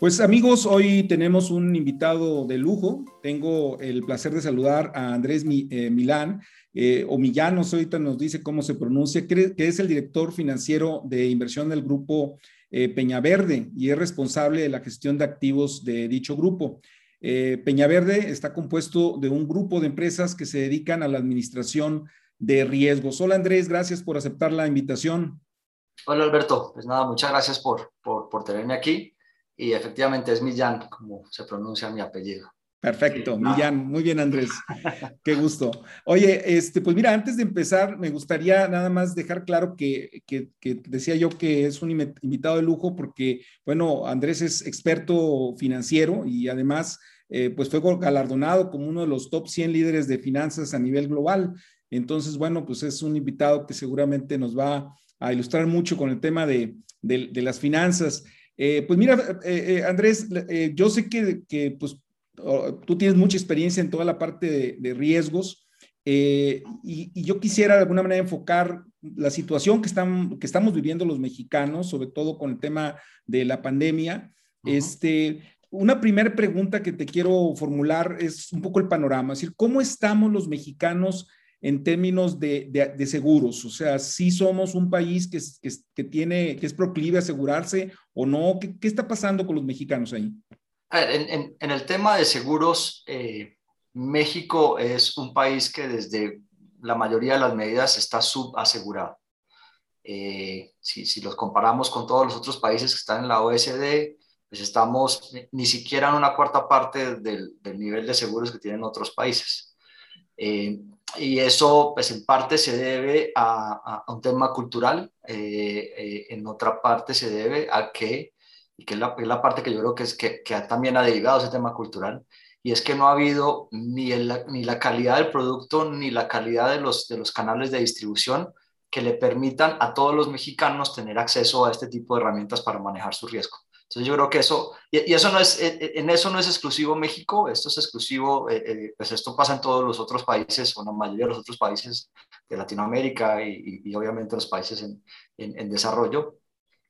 Pues amigos, hoy tenemos un invitado de lujo. Tengo el placer de saludar a Andrés eh, Milán, eh, o Millán, ahorita nos dice cómo se pronuncia, que es el director financiero de inversión del grupo eh, Peñaverde y es responsable de la gestión de activos de dicho grupo. Eh, Peñaverde está compuesto de un grupo de empresas que se dedican a la administración de riesgos. Hola Andrés, gracias por aceptar la invitación. Hola Alberto, pues nada, muchas gracias por, por tenerme aquí y efectivamente es Millán, como se pronuncia mi apellido. Perfecto, Millán. Muy bien, Andrés. Qué gusto. Oye, este, pues mira, antes de empezar, me gustaría nada más dejar claro que, que, decía yo que es un invitado de lujo porque, bueno, Andrés es experto financiero y además, eh, pues fue galardonado como uno de los top 100 líderes de finanzas a nivel global. Entonces, bueno, pues es un invitado que seguramente nos va a ilustrar mucho con el tema de, de las finanzas. Eh, pues mira, eh, eh, Andrés, yo sé que, pues, tú tienes mucha experiencia en toda la parte de, riesgos y, yo quisiera de alguna manera enfocar la situación que, están, que estamos viviendo los mexicanos, sobre todo con el tema de la pandemia. este, una primera pregunta que te quiero formular es un poco el panorama, es decir, ¿cómo estamos los mexicanos en términos de, seguros? O sea, si somos un país que, que, tiene, que es proclive a asegurarse o no. ¿Qué, está pasando con los mexicanos ahí? en, el tema de seguros, eh, México es un país que desde la mayoría de las medidas está subasegurado. Eh, si, si, los comparamos con todos los otros países que están en la OSD, pues estamos ni siquiera en una cuarta parte del, del nivel de seguros que tienen otros países. Eh, y eso, pues en parte se debe a, un tema cultural, eh, eh, en otra parte se debe a que, y que es la, la parte que yo creo que, es, que, también ha derivado ese tema cultural, y es que no ha habido ni, el, ni la calidad del producto ni la calidad de los, de los canales de distribución que le permitan a todos los mexicanos tener acceso a este tipo de herramientas para manejar su riesgo. Entonces yo creo que eso, y, eso no es, eh, eh, en eso no es exclusivo México, esto es exclusivo, eh, pues esto pasa en todos los otros países, o en la mayoría de los otros países de Latinoamérica y, y obviamente los países en, en, desarrollo,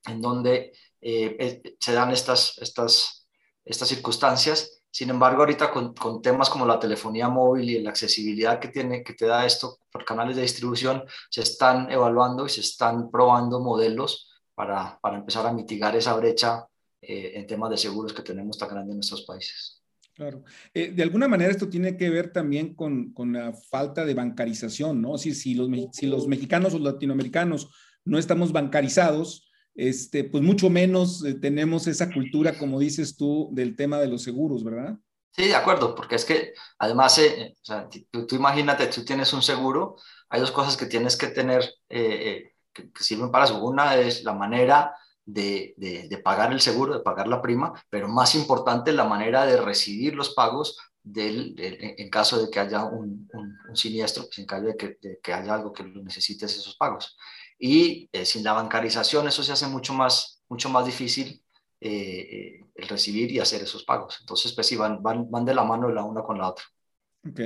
en donde se dan estas, estas, estas circunstancias. Sin embargo, ahorita con, con, temas como la telefonía móvil y la accesibilidad que, tiene, que te da esto por canales de distribución, se están evaluando y se están probando modelos para, para empezar a mitigar esa brecha eh, en temas de seguros que tenemos tan grande en nuestros países. Claro. Eh, de alguna manera esto tiene que ver también con, con la falta de bancarización, ¿no? Si, si, los, si los mexicanos o latinoamericanos no estamos bancarizados, este, pues mucho menos eh, tenemos esa cultura, como dices tú, del tema de los seguros, ¿verdad? Sí, de acuerdo, porque es que además, o sea, tú, tú, imagínate, tú tienes un seguro, hay dos cosas que tienes que tener que, que, sirven para eso. Una es la manera de, pagar el seguro, de pagar la prima, pero más importante la manera de recibir los pagos del, en caso de que haya un, siniestro, pues en caso de que, haya algo que necesites esos pagos. Y eh, sin la bancarización eso se hace mucho más, mucho más difícil eh, eh, el recibir y hacer esos pagos. Entonces, pues sí, van, van, van de la mano la una con la otra. Ok.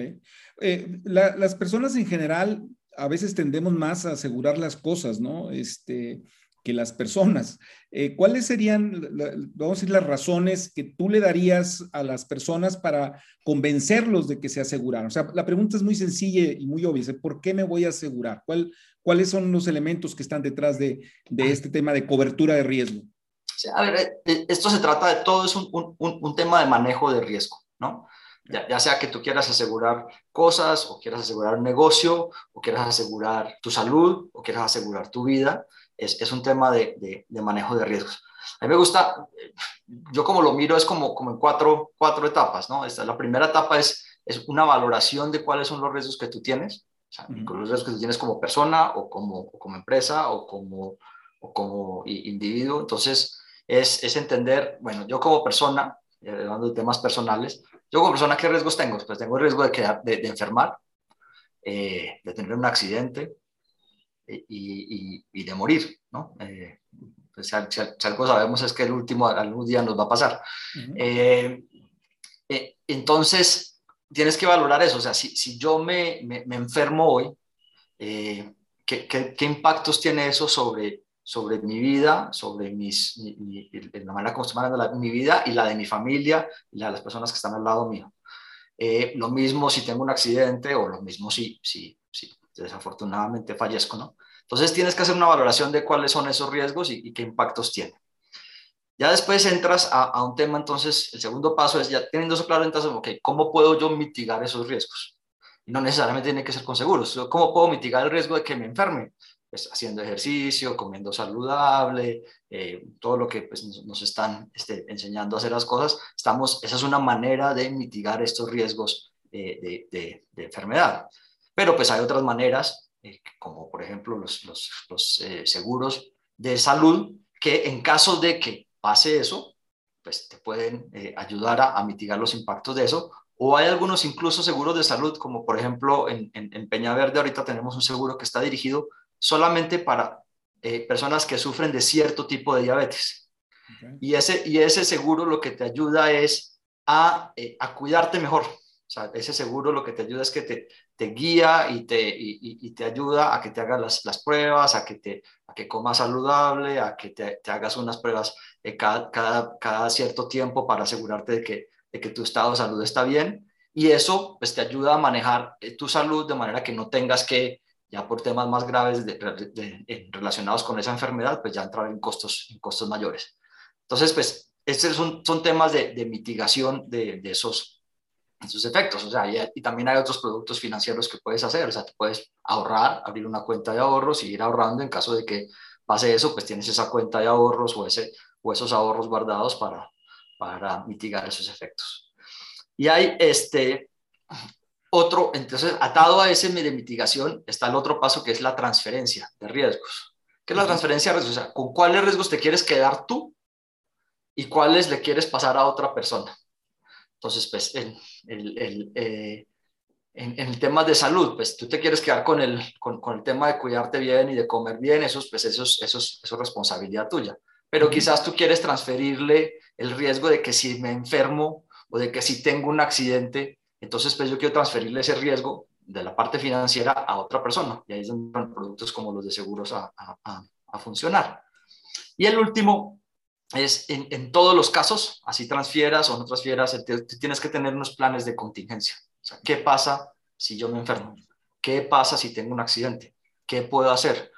las personas en general a veces tendemos más a asegurar las cosas, ¿no? Este, que las personas. Eh, ¿Cuáles serían, vamos a decir, las razones que tú le darías a las personas para convencerlos de que se aseguraran? O sea, la pregunta es muy sencilla y muy obvia. ¿Por qué me voy a asegurar? ¿Cuál, ¿Cuáles son los elementos que están detrás de, de este tema de cobertura de riesgo? a ver, eh, eh, esto se trata de todo, es un, un, un tema de manejo de riesgo, ¿no? Ya, ya, sea que tú quieras asegurar cosas, o quieras asegurar un negocio, o quieras asegurar tu salud, o quieras asegurar tu vida, es, es un tema de, de, manejo de riesgos. A mí me gusta, yo como lo miro es como, como en cuatro, cuatro etapas, ¿no? Esta, la primera etapa es, es una valoración de cuáles son los riesgos que tú tienes, o sea, los riesgos que tú tienes como persona o como, como empresa o como, o como individuo. Entonces, es, es entender, bueno, yo como persona, eh, hablando de temas personales, yo como persona, ¿qué riesgos tengo? Pues tengo el riesgo de, quedar, de, de enfermar, de tener un accidente y, y, de morir, ¿no? Pues si, algo sabemos es que el último algún día nos va a pasar. entonces, tienes que valorar eso, o sea, si, si yo me, me, me enfermo hoy, ¿qué, qué, qué impactos tiene eso sobre sobre mi vida, sobre mis, la manera como estoy manejando mi vida y la de mi familia y la de las personas que están al lado mío. Eh, lo mismo si tengo un accidente o lo mismo si, si desafortunadamente fallezco, ¿no? Entonces tienes que hacer una valoración de cuáles son esos riesgos y, qué impactos tienen. Ya después entras a, un tema, entonces el segundo paso es ya teniendo eso claro, entonces, ok, ¿cómo puedo yo mitigar esos riesgos? Y no necesariamente tiene que ser con seguros. ¿Cómo puedo mitigar el riesgo de que me enferme? Pues, haciendo ejercicio, comiendo saludable, eh, todo lo que pues, nos, están este, enseñando a hacer las cosas, estamos, esa es una manera de mitigar estos riesgos de, de, enfermedad. Pero pues hay otras maneras, eh, como por ejemplo los, los, los eh, seguros de salud, que en caso de que pase eso, pues te pueden ayudar a, a, mitigar los impactos de eso. O hay algunos incluso seguros de salud, como por ejemplo en, en, en Peña Verde ahorita tenemos un seguro que está dirigido solamente para eh, personas que sufren de cierto tipo de diabetes. Y, ese, y ese seguro lo que te ayuda es a, eh, a cuidarte mejor. O sea, ese seguro lo que te ayuda es que te, te guía y te, y, te ayuda a que te hagas las, las, pruebas, a que, te, a que comas saludable, a que te, te hagas unas pruebas eh, cada, cada, cada, cierto tiempo para asegurarte de que, de que tu estado de salud está bien. Y eso pues, te ayuda a manejar tu salud de manera que no tengas que ya por temas más graves de, relacionados con esa enfermedad, pues ya entrar en costos, en costos mayores. Entonces, pues, estos son, son temas de, mitigación de, esos, esos efectos. O sea, y, también hay otros productos financieros que puedes hacer. O sea, te puedes ahorrar, abrir una cuenta de ahorros y ir ahorrando en caso de que pase eso, pues tienes esa cuenta de ahorros o, ese, o esos ahorros guardados para, para mitigar esos efectos. Y hay este, otro, entonces, atado a ese de mitigación está el otro paso que es la transferencia de riesgos. ¿Qué es la transferencia de riesgos? O sea, ¿con cuáles riesgos te quieres quedar tú y cuáles le quieres pasar a otra persona? Entonces, pues, en, el, eh, en, el tema de salud, pues tú te quieres quedar con el, con, con, el tema de cuidarte bien y de comer bien, eso, pues, eso, eso, eso es responsabilidad tuya. Pero quizás tú quieres transferirle el riesgo de que si me enfermo o de que si tengo un accidente, entonces, pues yo quiero transferirle ese riesgo de la parte financiera a otra persona. Y ahí es donde van productos como los de seguros a, a, funcionar. Y el último es en, en, todos los casos, así transfieras o no transfieras, tienes que tener unos planes de contingencia. O sea, ¿qué pasa si yo me enfermo? ¿Qué pasa si tengo un accidente? ¿Qué puedo hacer?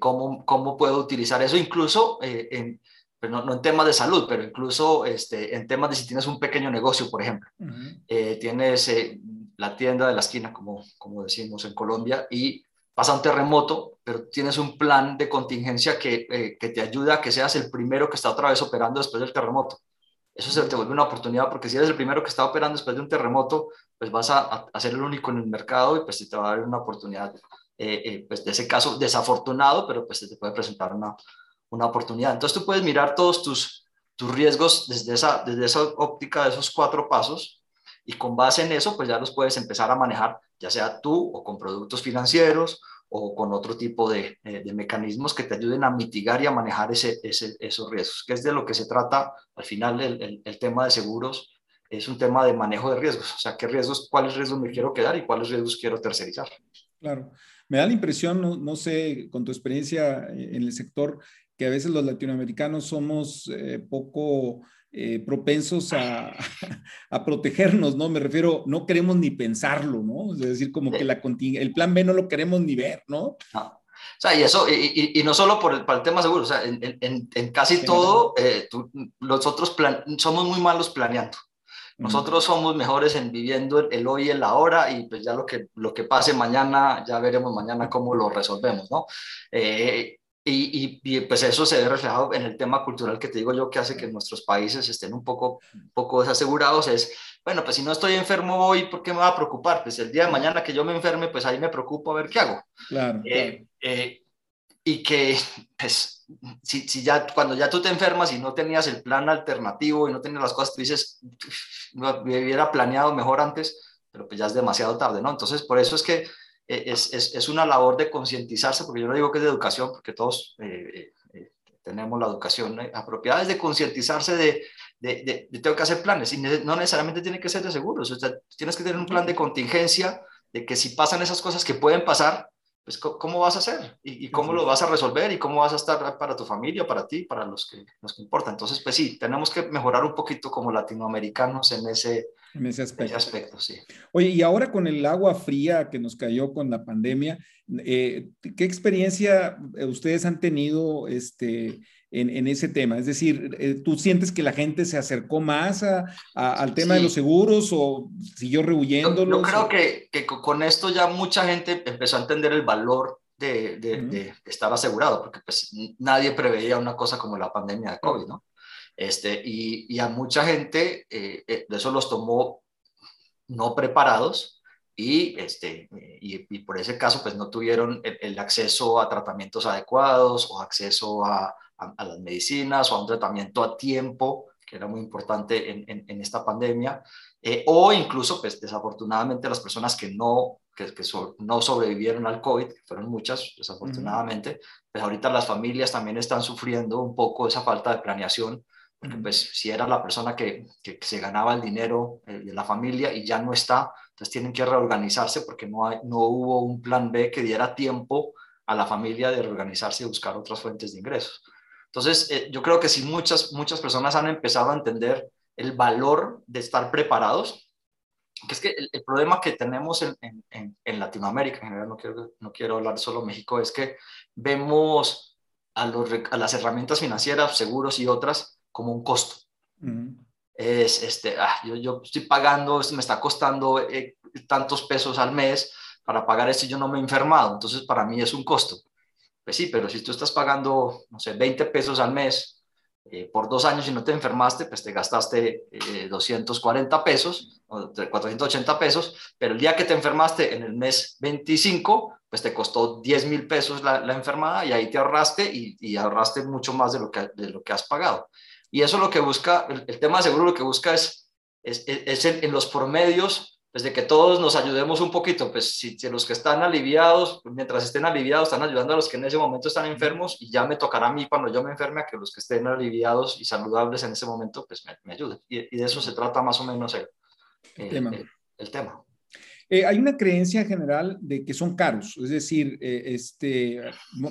¿Cómo, cómo puedo utilizar eso? Incluso eh, en, no, no, en temas de salud, pero incluso este, en temas de si tienes un pequeño negocio, por ejemplo. Eh, tienes eh, la tienda de la esquina, como, como decimos en Colombia, y pasa un terremoto, pero tienes un plan de contingencia que, eh, que te ayuda a que seas el primero que está otra vez operando después del terremoto. Eso se te vuelve una oportunidad porque si eres el primero que está operando después de un terremoto, pues vas a, a ser el único en el mercado y pues te va a dar una oportunidad, pues de ese caso desafortunado, pero pues te puede presentar una, una oportunidad. Entonces tú puedes mirar todos tus, tus riesgos desde esa, desde esa óptica de esos cuatro pasos y con base en eso, pues ya los puedes empezar a manejar, ya sea tú o con productos financieros o con otro tipo de, eh, de mecanismos que te ayuden a mitigar y a manejar ese, ese, esos riesgos, que es de lo que se trata al final el, el, tema de seguros. Es un tema de manejo de riesgos, o sea, qué riesgos, cuáles riesgos me quiero quedar y cuáles riesgos quiero tercerizar. Claro, me da la impresión, no, no sé, con tu experiencia en el sector, que a veces los latinoamericanos somos eh, poco eh, propensos a, a, protegernos, ¿no? Me refiero, no queremos ni pensarlo, ¿no? Es decir, como que la el plan B no lo queremos ni ver, ¿no? O sea, y eso, y, y, no solo por el, para el tema seguro, o sea, en, en, en casi todo, eh, nosotros plan, somos muy malos planeando. Nosotros somos mejores en viviendo el, hoy y el ahora y pues ya lo que, lo que pase mañana, ya veremos mañana cómo lo resolvemos, ¿no? Eh, y, y, pues eso se ve reflejado en el tema cultural que te digo yo que hace que nuestros países estén un poco, un poco desasegurados. Es, bueno, pues si no estoy enfermo hoy, ¿por qué me va a preocupar? Pues el día de mañana que yo me enferme, pues ahí me preocupo a ver qué hago. Claro. Eh, eh, y que, pues, si, si, ya, cuando ya tú te enfermas y no tenías el plan alternativo y no tenías las cosas, tú dices, me hubiera planeado mejor antes, pero pues ya es demasiado tarde, ¿no? Entonces, por eso es que es, es, es una labor de concientizarse, porque yo no digo que es de educación, porque todos eh, eh, tenemos la educación apropiada, es de concientizarse de, de, de, tengo que hacer planes, y no necesariamente tiene que ser de seguros, o sea, tienes que tener un plan de contingencia, de que si pasan esas cosas que pueden pasar, pues ¿cómo vas a hacer? ¿Y, cómo lo vas a resolver? ¿Y cómo vas a estar para tu familia, para ti, para los que, los que importan? Entonces, pues sí, tenemos que mejorar un poquito como latinoamericanos en ese, en ese aspecto. aspecto. sí. Oye, y ahora con el agua fría que nos cayó con la pandemia, eh, ¿qué experiencia ustedes han tenido este, en, ese tema? Es decir, eh, ¿tú sientes que la gente se acercó más al tema de los seguros o siguió rehuyéndolos? Yo, creo que, que, con esto ya mucha gente empezó a entender el valor de, de, estar asegurado, porque pues nadie preveía una cosa como la pandemia de COVID, ¿no? Este, y, y a mucha gente eh, eh, de eso los tomó no preparados y, este, y, y, por ese caso pues no tuvieron el, el acceso a tratamientos adecuados o acceso a, a, las medicinas o a un tratamiento a tiempo, que era muy importante en, en, esta pandemia, eh, o incluso, pues desafortunadamente, las personas que no, que, que no sobrevivieron al COVID, que fueron muchas, desafortunadamente, pues ahorita las familias también están sufriendo un poco esa falta de planeación, pues si era la persona que, que, se ganaba el dinero eh, de la familia y ya no está, entonces tienen que reorganizarse porque no, hay, no hubo un plan B que diera tiempo a la familia de reorganizarse y buscar otras fuentes de ingresos. Entonces, eh, yo creo que si muchas, muchas personas han empezado a entender el valor de estar preparados, que es que el, problema que tenemos en, en, en, Latinoamérica, en general no quiero, no quiero hablar solo de México, es que vemos a, los, a las herramientas financieras, seguros y otras como un costo. Es, este, ah, yo, yo, estoy pagando, me está costando eh, tantos pesos al mes para pagar esto y yo no me he enfermado, entonces para mí es un costo. Pues sí, pero si tú estás pagando, no sé, 20 pesos al mes eh, por dos años y no te enfermaste, pues te gastaste 240 eh, pesos, o 480 pesos, pero el día que te enfermaste en el mes 25, pues te costó 10 mil pesos la, enfermada y ahí te ahorraste y, ahorraste mucho más de lo, que, de lo que has pagado. Y eso lo que busca, el, tema de seguro lo que busca es, es, es en los promedios desde que todos nos ayudemos un poquito, pues si, los que están aliviados, mientras estén aliviados, están ayudando a los que en ese momento están enfermos y ya me tocará a mí cuando yo me enferme a que los que estén aliviados y saludables en ese momento, pues me, ayuden. Y, de eso se trata más o menos el, tema. Eh, hay una creencia general de que son caros, es decir, eh, este,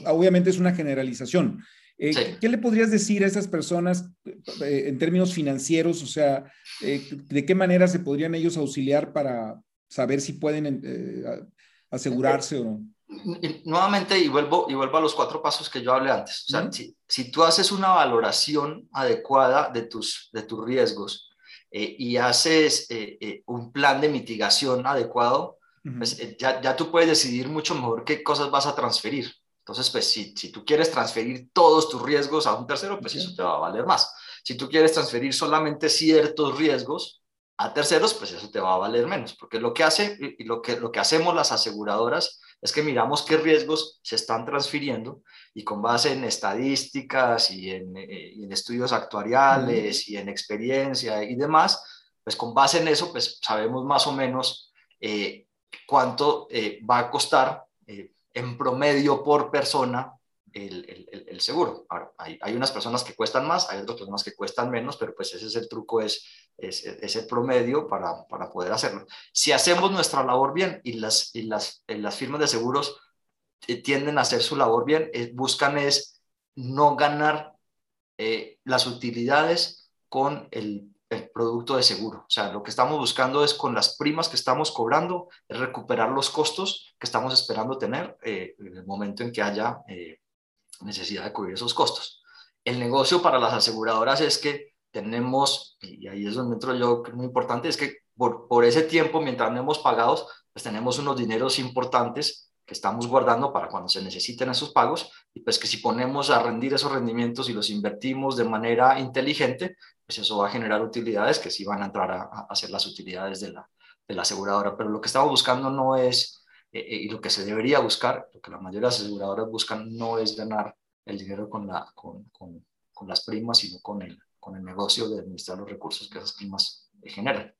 obviamente es una generalización, eh, ¿Qué le podrías decir a esas personas eh, en términos financieros? O sea, eh, ¿de qué manera se podrían ellos auxiliar para saber si pueden asegurarse o no? Nuevamente, y vuelvo, y vuelvo a los cuatro pasos que yo hablé antes. O sea, si, si, tú haces una valoración adecuada de tus, de tus riesgos y haces un plan de mitigación adecuado, pues ya, ya tú puedes decidir mucho mejor qué cosas vas a transferir. Entonces, pues si, si tú quieres transferir todos tus riesgos a un tercero, pues eso te va a valer más. Si tú quieres transferir solamente ciertos riesgos a terceros, pues eso te va a valer menos, porque lo que hace y lo que, lo que hacemos las aseguradoras es que miramos qué riesgos se están transfiriendo y con base en estadísticas y en, eh, en estudios actuariales y en experiencia y demás, pues con base en eso, pues sabemos más o menos eh, cuánto eh, va a costar en promedio por persona el, el, seguro. Hay, hay, unas personas que cuestan más, hay otras personas que cuestan menos, pero pues ese es el truco, es, es, es el promedio para, para, poder hacerlo. Si hacemos nuestra labor bien y las, y las, las firmas de seguros eh, tienden a hacer su labor bien, eh, buscan es no ganar eh, las utilidades con el el producto de seguro. O sea, lo que estamos buscando es con las primas que estamos cobrando, recuperar los costos que estamos esperando tener eh, en el momento en que haya eh, necesidad de cubrir esos costos. El negocio para las aseguradoras es que tenemos, y ahí es donde entro yo, que es muy importante, es que por, por ese tiempo, mientras no hemos pagado, pues tenemos unos dineros importantes que estamos guardando para cuando se necesiten esos pagos y pues que si ponemos a rendir esos rendimientos y los invertimos de manera inteligente, pues eso va a generar utilidades que sí van a entrar a, a ser las utilidades de la, de la, aseguradora. Pero lo que estamos buscando no es, eh, eh, y lo que se debería buscar, lo que la mayoría de las aseguradoras buscan no es ganar el dinero con, la, con, con, con las primas, sino con el, con el negocio de administrar los recursos que esas primas generan.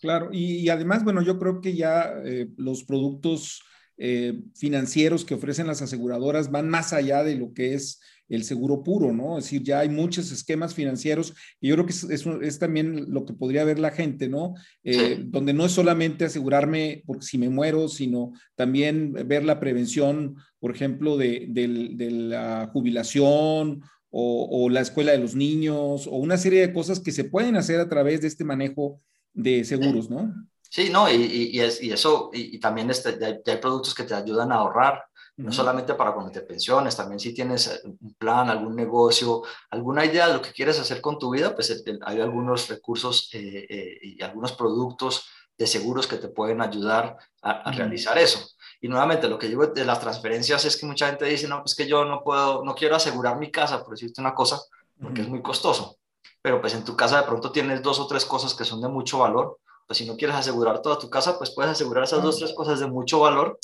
Claro, y, además, bueno, yo creo que ya eh, los productos eh, financieros que ofrecen las aseguradoras van más allá de lo que es el seguro puro, ¿no? Es decir, ya hay muchos esquemas financieros y yo creo que es, es, también lo que podría ver la gente, ¿no? Eh, donde no es solamente asegurarme porque si me muero, sino también ver la prevención, por ejemplo, de, de la jubilación o, o, la escuela de los niños o una serie de cosas que se pueden hacer a través de este manejo de seguros, ¿no? Sí, no, y, y, es, y eso, y, también este, ya, hay, productos que te ayudan a ahorrar, no solamente para cuando te pensiones, también si tienes eh, un plan, algún negocio, alguna idea de lo que quieres hacer con tu vida, pues hay algunos recursos eh, eh, y algunos productos de seguros que te pueden ayudar a, realizar eso. Y nuevamente, lo que digo de las transferencias es que mucha gente dice, no, pues que yo no puedo, no quiero asegurar mi casa, por decirte una cosa, porque es muy costoso. Pero pues en tu casa de pronto tienes dos o tres cosas que son de mucho valor pues si no quieres asegurar toda tu casa, pues puedes asegurar esas dos, tres cosas de mucho valor,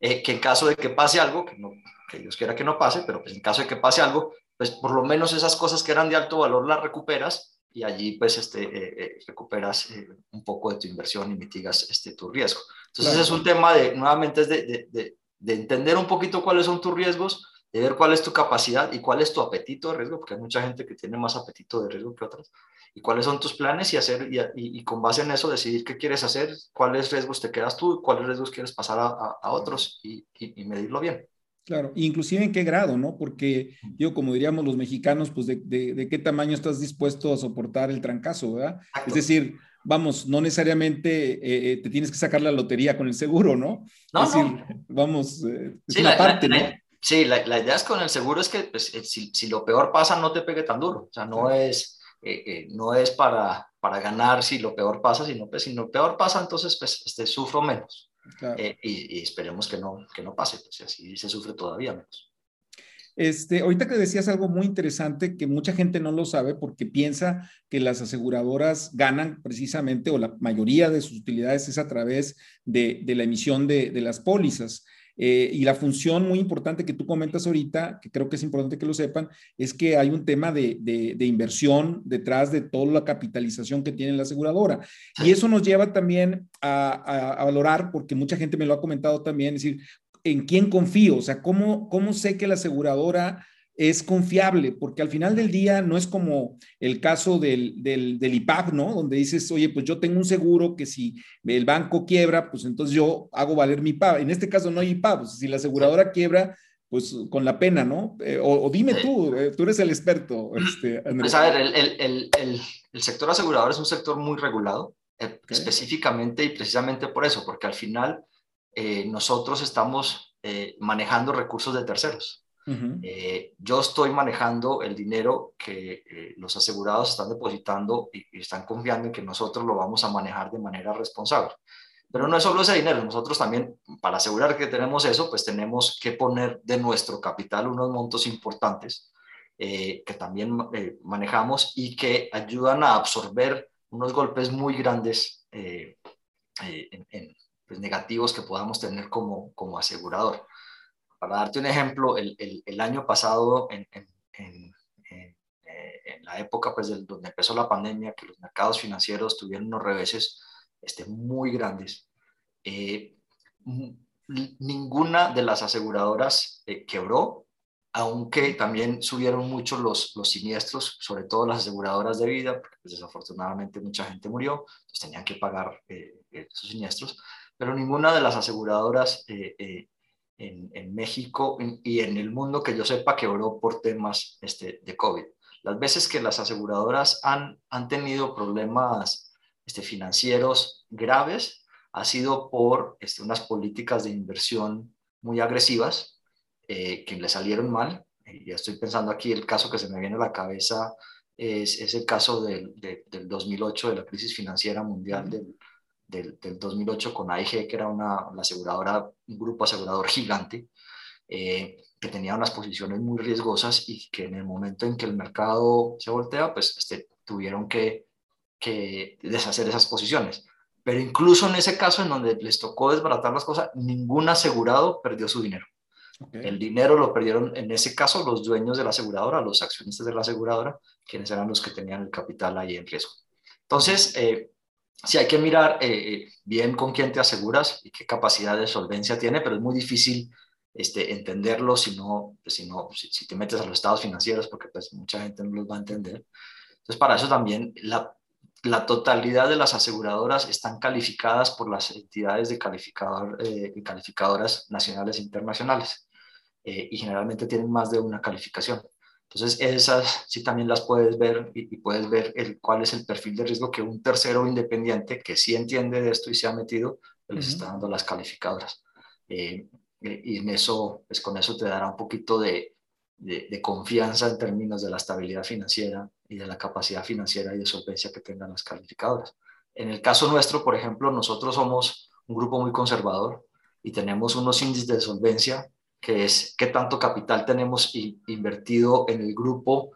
eh, que en caso de que pase algo, que, no, que Dios quiera que no pase, pero pues en caso de que pase algo, pues por lo menos esas cosas que eran de alto valor las recuperas y allí pues este, eh, eh, recuperas un poco de tu inversión y mitigas este, tu riesgo. Entonces es un tema de, nuevamente, es de, de, de entender un poquito cuáles son tus riesgos, de ver cuál es tu capacidad y cuál es tu apetito de riesgo, porque hay mucha gente que tiene más apetito de riesgo que otras, y cuáles son tus planes y hacer y, con base en eso decidir qué quieres hacer, cuáles riesgos te quedas tú, cuáles riesgos quieres pasar a, a, otros y, y, medirlo bien. Claro, inclusive en qué grado, ¿no? Porque yo, como diríamos los mexicanos, pues de, de, qué tamaño estás dispuesto a soportar el trancazo, ¿verdad? Es decir, vamos, no necesariamente eh, eh, te tienes que sacar la lotería con el seguro, ¿no? No, es decir, vamos, eh, es una parte, ¿no? Sí, la, la, idea es con el seguro es que pues, si, si, lo peor pasa, no te pegue tan duro. O sea, no es, eh, eh, no es para, para ganar si lo peor pasa, sino pues si lo peor pasa, entonces pues este, sufro menos. Eh, y, esperemos que no, que no pase, pues así se sufre todavía menos. Este, ahorita que decías algo muy interesante que mucha gente no lo sabe porque piensa que las aseguradoras ganan precisamente o la mayoría de sus utilidades es a través de, de la emisión de, de las pólizas. Eh, y la función muy importante que tú comentas ahorita, que creo que es importante que lo sepan, es que hay un tema de, de, inversión detrás de toda la capitalización que tiene la aseguradora. Y eso nos lleva también a, a, valorar, porque mucha gente me lo ha comentado también, es decir, ¿en quién confío? O sea, ¿cómo, cómo sé que la aseguradora es confiable, porque al final del día no es como el caso del, del, del, IPAP, ¿no? Donde dices, oye, pues yo tengo un seguro que si el banco quiebra, pues entonces yo hago valer mi IPAP. En este caso no hay IPAP, pues si la aseguradora quiebra, pues con la pena, ¿no? Eh, o, dime tú, eh, tú eres el experto. Este, Pues a ver, el, el, el, el, sector asegurador es un sector muy regulado, eh, específicamente y precisamente por eso, porque al final nosotros estamos manejando recursos de terceros. Eh, yo estoy manejando el dinero que eh, los asegurados están depositando y, están confiando en que nosotros lo vamos a manejar de manera responsable. Pero no es solo ese dinero, nosotros también, para asegurar que tenemos eso, pues tenemos que poner de nuestro capital unos montos importantes eh, que también manejamos y que ayudan a absorber unos golpes muy grandes pues, negativos que podamos tener como, como asegurador. Para darte un ejemplo, el, el, año pasado, en, en, eh, en, la época pues, del, donde empezó la pandemia, que los mercados financieros tuvieron unos reveses este, muy grandes, eh, ninguna de las aseguradoras eh, quebró, aunque también subieron mucho los, los siniestros, sobre todo las aseguradoras de vida, porque pues, desafortunadamente mucha gente murió, entonces tenían que pagar esos siniestros, pero ninguna de las aseguradoras en, México y en el mundo que yo sepa quebró por temas este, de COVID. Las veces que las aseguradoras han, han tenido problemas este, financieros graves ha sido por este, unas políticas de inversión muy agresivas eh, que le salieron mal. Y ya estoy pensando aquí, el caso que se me viene a la cabeza es, es el caso del, del 2008, de la crisis financiera mundial del, del, 2008 con AIG, que era una, aseguradora, un grupo asegurador gigante, eh, que tenía unas posiciones muy riesgosas y que en el momento en que el mercado se voltea, pues este, tuvieron que, que deshacer esas posiciones. Pero incluso en ese caso en donde les tocó desbaratar las cosas, ningún asegurado perdió su dinero. El dinero lo perdieron en ese caso los dueños de la aseguradora, los accionistas de la aseguradora, quienes eran los que tenían el capital ahí en riesgo. Entonces, eh, sí hay que mirar eh, bien con quién te aseguras y qué capacidad de solvencia tiene, pero es muy difícil este, entenderlo si no, si, no si, te metes a los estados financieros, porque pues mucha gente no los va a entender. Entonces, para eso también la, la totalidad de las aseguradoras están calificadas por las entidades de calificador, eh, calificadoras nacionales e internacionales eh, y generalmente tienen más de una calificación. Entonces, esas sí también las puedes ver y, puedes ver el, cuál es el perfil de riesgo que un tercero independiente que sí entiende de esto y se ha metido, pues les está dando las calificadoras. Eh, y en eso, pues con eso te dará un poquito de, de, confianza en términos de la estabilidad financiera y de la capacidad financiera y de solvencia que tengan las calificadoras. En el caso nuestro, por ejemplo, nosotros somos un grupo muy conservador y tenemos unos índices de solvencia que es qué tanto capital tenemos invertido en el grupo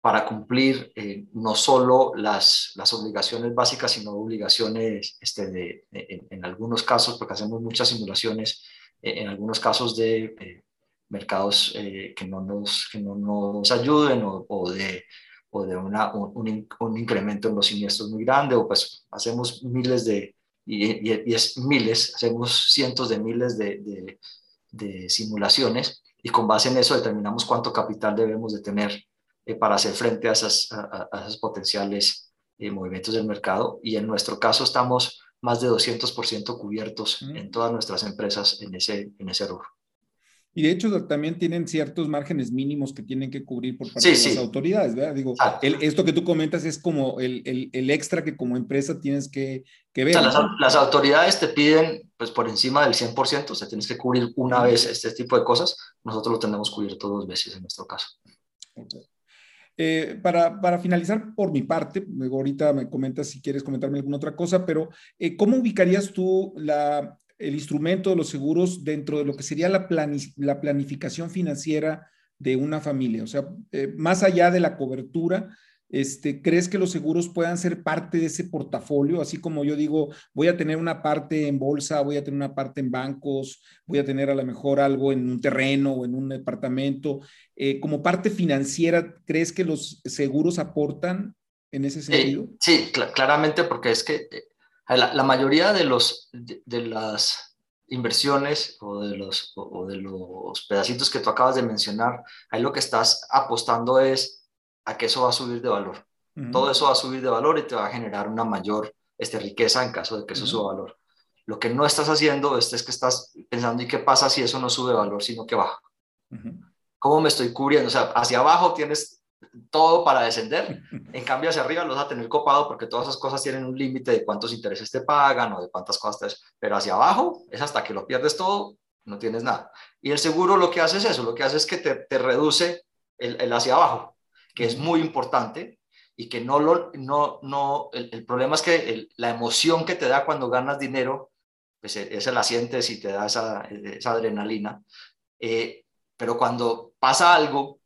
para cumplir eh, no solo las, las, obligaciones básicas, sino obligaciones este, de, en, algunos casos, porque hacemos muchas simulaciones, eh, en algunos casos de eh, mercados que, no nos, que no nos ayuden o, de, o de una, un, un, incremento en los siniestros muy grande, o pues hacemos miles de, y, y, es miles, hacemos cientos de miles de de simulaciones y con base en eso determinamos cuánto capital debemos de tener eh, para hacer frente a, esas, a, esos potenciales eh, movimientos del mercado. Y en nuestro caso estamos más de 200% cubiertos mm. en todas nuestras empresas en ese, en ese rubro. Y de hecho también tienen ciertos márgenes mínimos que tienen que cubrir por parte de las autoridades, ¿verdad? Digo, esto que tú comentas es como el, el, el, extra que como empresa tienes que, que ver. las, las, autoridades te piden, pues por encima del 100%, o sea, tienes que cubrir una vez este tipo de cosas. Nosotros lo tenemos cubierto dos veces en nuestro caso. Eh, para, para, finalizar por mi parte, ahorita me comentas si quieres comentarme alguna otra cosa, pero eh, ¿cómo ubicarías tú la, el instrumento de los seguros dentro de lo que sería la, la planificación financiera de una familia. O sea, eh, más allá de la cobertura, este, ¿crees que los seguros puedan ser parte de ese portafolio? Así como yo digo, voy a tener una parte en bolsa, voy a tener una parte en bancos, voy a tener a lo mejor algo en un terreno o en un departamento. Eh, como parte financiera, ¿crees que los seguros aportan en ese sentido? sí, claramente porque es que eh, la, mayoría de, los, de, las inversiones o de, los, o de los pedacitos que tú acabas de mencionar, ahí lo que estás apostando es a que eso va a subir de valor. Todo eso va a subir de valor y te va a generar una mayor este, riqueza en caso de que eso suba valor. Lo que no estás haciendo es, es que estás pensando, ¿y qué pasa si eso no sube valor, sino que baja? ¿Cómo me estoy cubriendo? O sea, hacia abajo tienes todo para descender, en cambio hacia arriba los vas a tener copado porque todas esas cosas tienen un límite de cuántos intereses te pagan o de cuántas cosas te... Pero hacia abajo es hasta que lo pierdes todo, no tienes nada. Y el seguro lo que hace es eso, lo que hace es que te, te reduce el, el, hacia abajo, que es muy importante y que no lo, no, no, el, problema es que la emoción que te da cuando ganas dinero, pues esa la sientes y te da esa, esa adrenalina, eh, pero cuando pasa algo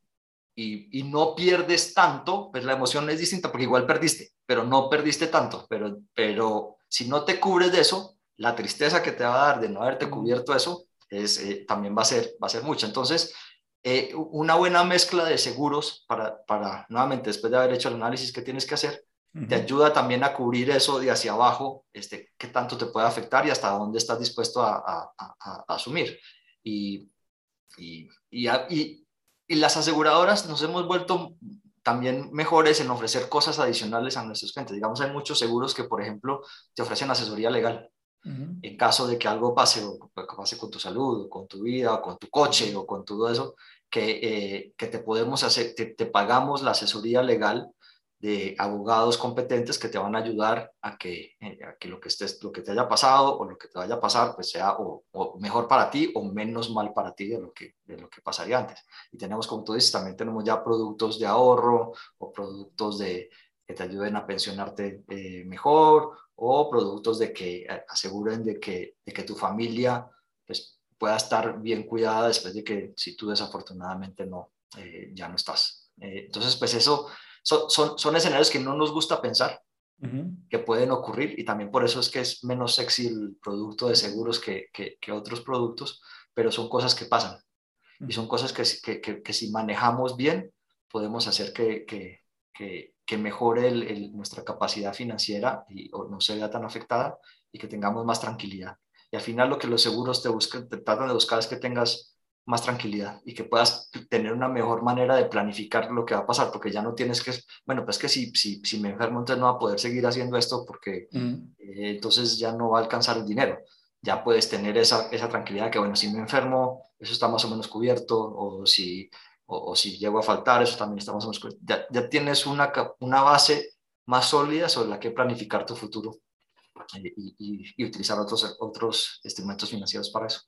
y, no pierdes tanto, pues la emoción es distinta porque igual perdiste, pero no perdiste tanto. Pero, pero si no te cubres de eso, la tristeza que te va a dar de no haberte cubierto eso es, eh, también va a, ser, va a ser mucha. Entonces, eh, una buena mezcla de seguros para, para, nuevamente, después de haber hecho el análisis que tienes que hacer, te ayuda también a cubrir eso de hacia abajo, este, qué tanto te puede afectar y hasta dónde estás dispuesto a, a, a, asumir. Y, y, y, y las aseguradoras nos hemos vuelto también mejores en ofrecer cosas adicionales a nuestros clientes. Digamos, hay muchos seguros que, por ejemplo, te ofrecen asesoría legal. En caso de que algo pase, o pase con tu salud, o con tu vida, o con tu coche, o con todo eso, que, eh, que te podemos hacer, te, pagamos la asesoría legal de abogados competentes que te van a ayudar a que, eh, que, lo, que estés, lo que te haya pasado o lo que te vaya a pasar pues sea o, mejor para ti o menos mal para ti de lo, que, de lo que pasaría antes. Y tenemos, como tú dices, también tenemos ya productos de ahorro o productos de, que te ayuden a pensionarte eh, mejor o productos de que eh, aseguren de que, de que tu familia pues, pueda estar bien cuidada después de que si tú desafortunadamente no, ya no estás. entonces, pues eso son, son, escenarios que no nos gusta pensar, que pueden ocurrir y también por eso es que es menos sexy el producto de seguros que, que, otros productos, pero son cosas que pasan. Y son cosas que, que, que si manejamos bien podemos hacer que, que mejore nuestra capacidad financiera y o no se vea tan afectada y que tengamos más tranquilidad. Y al final lo que los seguros te, buscan, te tratan de buscar es que tengas más tranquilidad y que puedas tener una mejor manera de planificar lo que va a pasar, porque ya no tienes que, bueno, pues que si, si, si me enfermo entonces no va a poder seguir haciendo esto porque mm. eh, entonces ya no va a alcanzar el dinero. Ya puedes tener esa, esa tranquilidad que, bueno, si me enfermo, eso está más o menos cubierto, o si, o, si llego a faltar, eso también o menos cubierto. Ya, ya tienes una, una base más sólida sobre la que planificar tu futuro eh, y, y, y utilizar otros, otros instrumentos financieros para eso.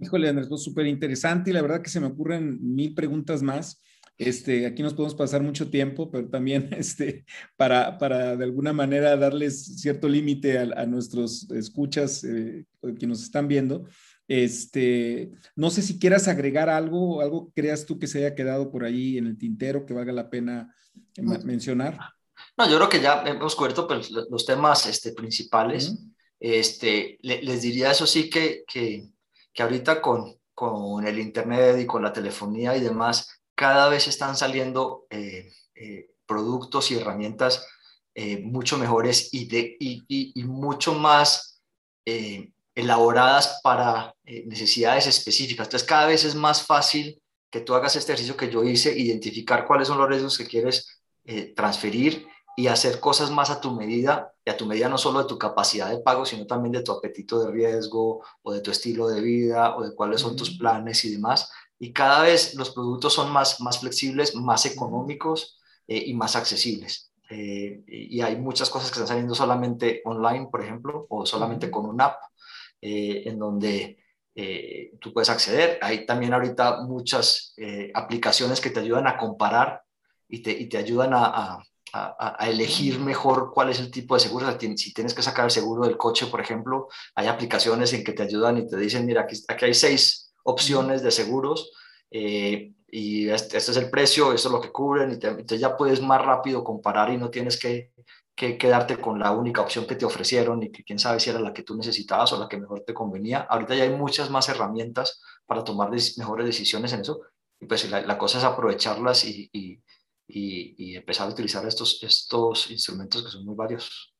Híjole, Andrés, pues súper interesante y la verdad que se me ocurren mil preguntas más. Este, aquí nos podemos pasar mucho tiempo, pero también este, para, para de alguna manera darles cierto límite a, nuestros escuchas eh, que nos están viendo. Este, no sé si quieras agregar algo, algo creas tú que se haya quedado por ahí en el tintero que valga la pena mencionar. No, yo creo que ya hemos cubierto pues, los temas este, principales. este, les diría eso sí que, que que ahorita con, con el Internet y con la telefonía y demás, cada vez están saliendo eh, eh, productos y herramientas eh, mucho mejores y, de, y, y, mucho más elaboradas para necesidades específicas. Entonces, cada vez es más fácil que tú hagas este ejercicio que yo hice, identificar cuáles son los riesgos que quieres transferir y hacer cosas más a tu medida, y a tu medida no solo de tu capacidad de pago, sino también de tu apetito de riesgo o de tu estilo de vida o de cuáles son tus planes y demás. Y cada vez los productos son más, más flexibles, más económicos eh, y más accesibles. Eh, y hay muchas cosas que están saliendo solamente online, por ejemplo, o solamente con una app, eh, en donde tú puedes acceder. Hay también ahorita muchas aplicaciones que te ayudan a comparar y te, y te ayudan a a, elegir mejor cuál es el tipo de seguro. Si tienes que sacar el seguro del coche, por ejemplo, hay aplicaciones en que te ayudan y te dicen, mira, aquí, aquí hay seis opciones de seguros eh, y este, este, es el precio, esto es lo que cubren, y entonces ya puedes más rápido comparar y no tienes que, que, quedarte con la única opción que te ofrecieron y que quién sabe si era la que tú necesitabas o la que mejor te convenía. Ahorita ya hay muchas más herramientas para tomar mejores decisiones en eso y pues la, cosa es aprovecharlas y y, empezar a utilizar estos, estos instrumentos que son muy valiosos.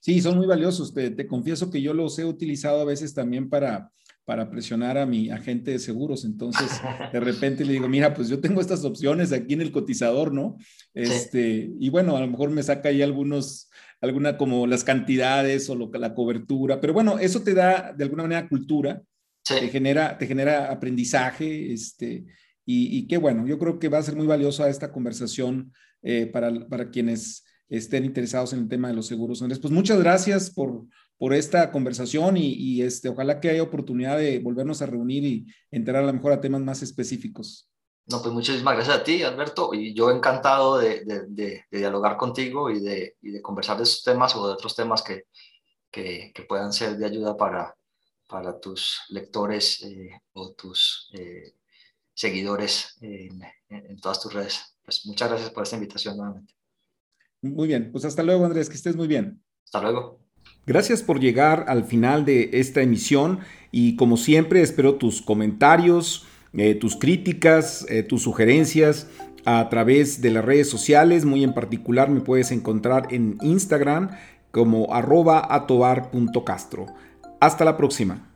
Sí, son muy valiosos. Te, te, confieso que yo los he utilizado a veces también para, para presionar a mi agente de seguros. Entonces, de repente le digo, mira, pues yo tengo estas opciones aquí en el cotizador, ¿no? Este, Y bueno, a lo mejor me saca ahí algunos, alguna como las cantidades o lo, la cobertura, pero bueno, eso te da de alguna manera cultura, te, genera, te genera aprendizaje, este, y, qué bueno, yo creo que va a ser muy valiosa esta conversación eh, para, para, quienes estén interesados en el tema de los seguros. Andrés, pues muchas gracias por, por esta conversación y, este, ojalá que haya oportunidad de volvernos a reunir y enterar a lo mejor a temas más específicos. No, pues muchísimas gracias a ti, Alberto, y yo encantado de, de, dialogar contigo y de, y de conversar de estos temas o de otros temas que, que, que puedan ser de ayuda para, para tus lectores eh, o tus eh, seguidores en, todas tus redes. Pues muchas gracias por esta invitación nuevamente. Muy bien, pues hasta luego Andrés, que estés muy bien. Hasta luego. Gracias por llegar al final de esta emisión y como siempre espero tus comentarios, eh, tus críticas, eh, tus sugerencias a través de las redes sociales. Muy en particular me puedes encontrar en Instagram como arroba atobar.castro. Hasta la próxima.